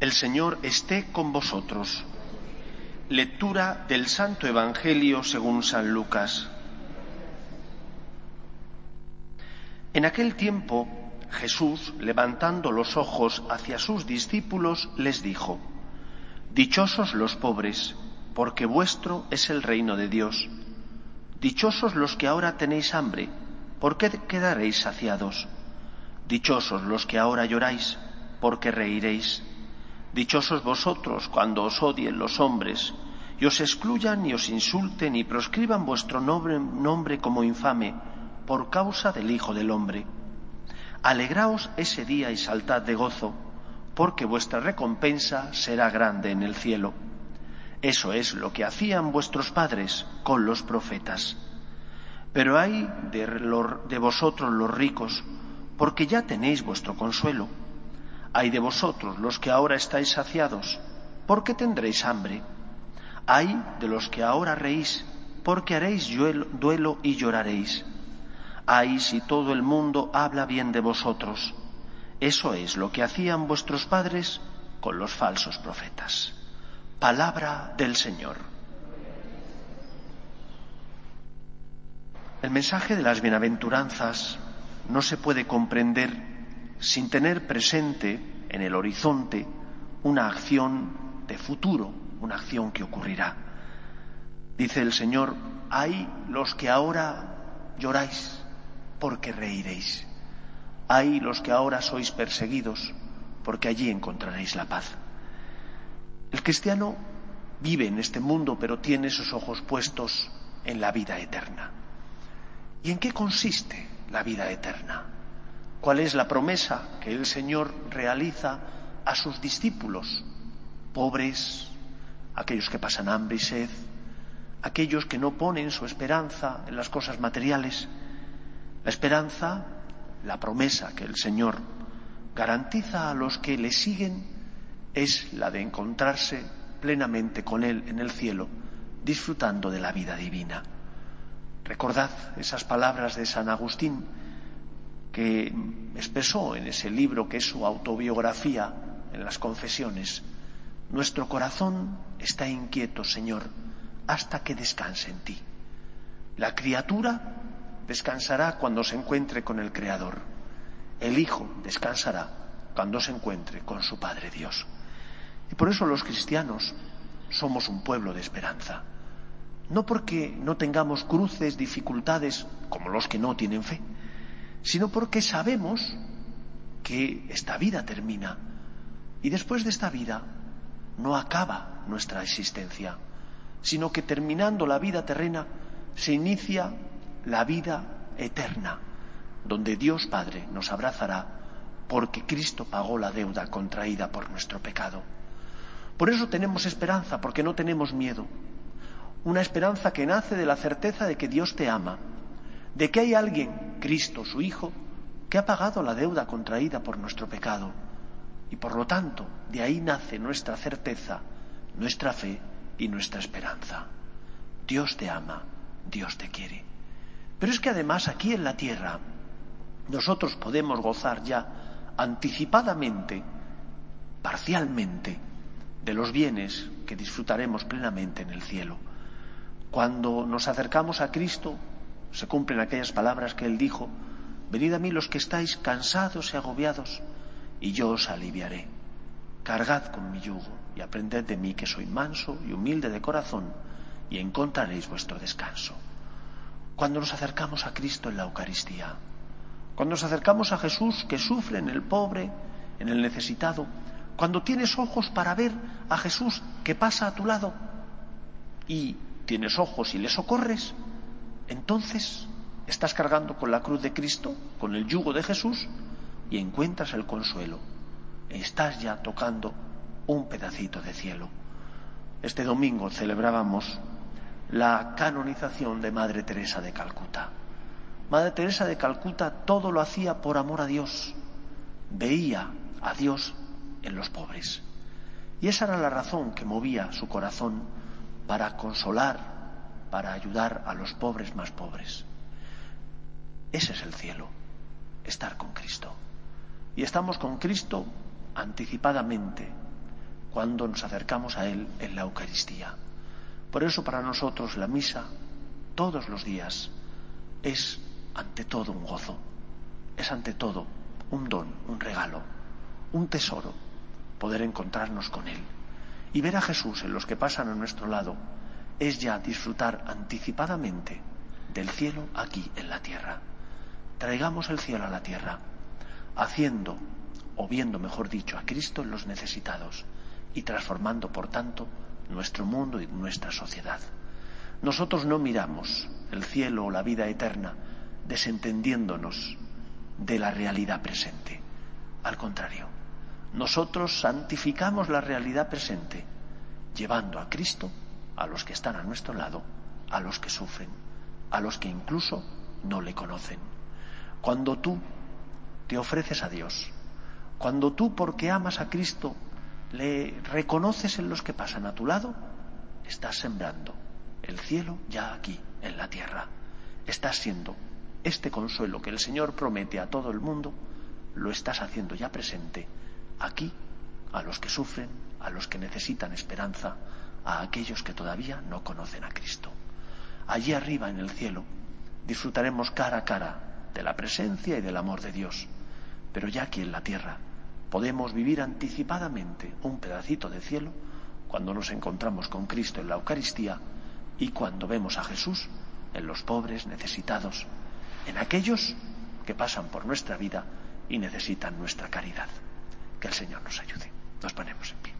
El Señor esté con vosotros. Lectura del Santo Evangelio según San Lucas. En aquel tiempo Jesús, levantando los ojos hacia sus discípulos, les dijo, Dichosos los pobres, porque vuestro es el reino de Dios. Dichosos los que ahora tenéis hambre, porque quedaréis saciados. Dichosos los que ahora lloráis, porque reiréis. Dichosos vosotros cuando os odien los hombres y os excluyan y os insulten y proscriban vuestro nombre, como infame por causa del Hijo del Hombre. Alegraos ese día y saltad de gozo, porque vuestra recompensa será grande en el cielo. Eso es lo que hacían vuestros padres con los profetas. Pero hay de, de vosotros los ricos, porque ya tenéis vuestro consuelo. Hay de vosotros los que ahora estáis saciados, porque tendréis hambre. Hay de los que ahora reís, porque haréis duelo y lloraréis. Ay si todo el mundo habla bien de vosotros. Eso es lo que hacían vuestros padres con los falsos profetas. Palabra del Señor. El mensaje de las bienaventuranzas no se puede comprender sin tener presente en el horizonte una acción de futuro, una acción que ocurrirá. Dice el Señor, hay los que ahora lloráis porque reiréis. Hay los que ahora sois perseguidos porque allí encontraréis la paz. El cristiano vive en este mundo pero tiene sus ojos puestos en la vida eterna. ¿Y en qué consiste la vida eterna? Cuál es la promesa que el Señor realiza a sus discípulos, pobres, aquellos que pasan hambre y sed, aquellos que no ponen su esperanza en las cosas materiales. La esperanza, la promesa que el Señor garantiza a los que le siguen es la de encontrarse plenamente con Él en el cielo, disfrutando de la vida divina. Recordad esas palabras de San Agustín, que expresó en ese libro que es su autobiografía en las confesiones. Nuestro corazón está inquieto, Señor, hasta que descanse en ti. La criatura descansará cuando se encuentre con el Creador. El Hijo descansará cuando se encuentre con su Padre Dios. Y por eso los cristianos somos un pueblo de esperanza. No porque no tengamos cruces, dificultades, como los que no tienen fe, sino porque sabemos que esta vida termina y después de esta vida no acaba nuestra existencia, sino que terminando la vida terrena se inicia la vida eterna, donde Dios Padre nos abrazará porque Cristo pagó la deuda contraída por nuestro pecado. Por eso tenemos esperanza, porque no tenemos miedo. Una esperanza que nace de la certeza de que Dios te ama de que hay alguien, Cristo, su Hijo, que ha pagado la deuda contraída por nuestro pecado. Y por lo tanto, de ahí nace nuestra certeza, nuestra fe y nuestra esperanza. Dios te ama, Dios te quiere. Pero es que además aquí en la tierra nosotros podemos gozar ya anticipadamente, parcialmente, de los bienes que disfrutaremos plenamente en el cielo. Cuando nos acercamos a Cristo, se cumplen aquellas palabras que él dijo, venid a mí los que estáis cansados y agobiados, y yo os aliviaré. Cargad con mi yugo y aprended de mí que soy manso y humilde de corazón, y encontraréis vuestro descanso. Cuando nos acercamos a Cristo en la Eucaristía, cuando nos acercamos a Jesús que sufre en el pobre, en el necesitado, cuando tienes ojos para ver a Jesús que pasa a tu lado y tienes ojos y le socorres, entonces estás cargando con la cruz de Cristo, con el yugo de Jesús, y encuentras el consuelo. Estás ya tocando un pedacito de cielo. Este domingo celebrábamos la canonización de Madre Teresa de Calcuta. Madre Teresa de Calcuta todo lo hacía por amor a Dios. Veía a Dios en los pobres. Y esa era la razón que movía su corazón para consolar para ayudar a los pobres más pobres. Ese es el cielo, estar con Cristo. Y estamos con Cristo anticipadamente, cuando nos acercamos a Él en la Eucaristía. Por eso para nosotros la misa, todos los días, es ante todo un gozo, es ante todo un don, un regalo, un tesoro, poder encontrarnos con Él. Y ver a Jesús en los que pasan a nuestro lado es ya disfrutar anticipadamente del cielo aquí en la tierra. Traigamos el cielo a la tierra, haciendo, o viendo, mejor dicho, a Cristo en los necesitados y transformando, por tanto, nuestro mundo y nuestra sociedad. Nosotros no miramos el cielo o la vida eterna desentendiéndonos de la realidad presente. Al contrario, nosotros santificamos la realidad presente, llevando a Cristo a los que están a nuestro lado, a los que sufren, a los que incluso no le conocen. Cuando tú te ofreces a Dios, cuando tú, porque amas a Cristo, le reconoces en los que pasan a tu lado, estás sembrando el cielo ya aquí, en la tierra. Estás siendo este consuelo que el Señor promete a todo el mundo, lo estás haciendo ya presente aquí, a los que sufren, a los que necesitan esperanza, a aquellos que todavía no conocen a Cristo. Allí arriba en el cielo disfrutaremos cara a cara de la presencia y del amor de Dios, pero ya aquí en la tierra podemos vivir anticipadamente un pedacito de cielo cuando nos encontramos con Cristo en la Eucaristía y cuando vemos a Jesús en los pobres, necesitados, en aquellos que pasan por nuestra vida y necesitan nuestra caridad. Que el Señor nos ayude. Nos ponemos en pie.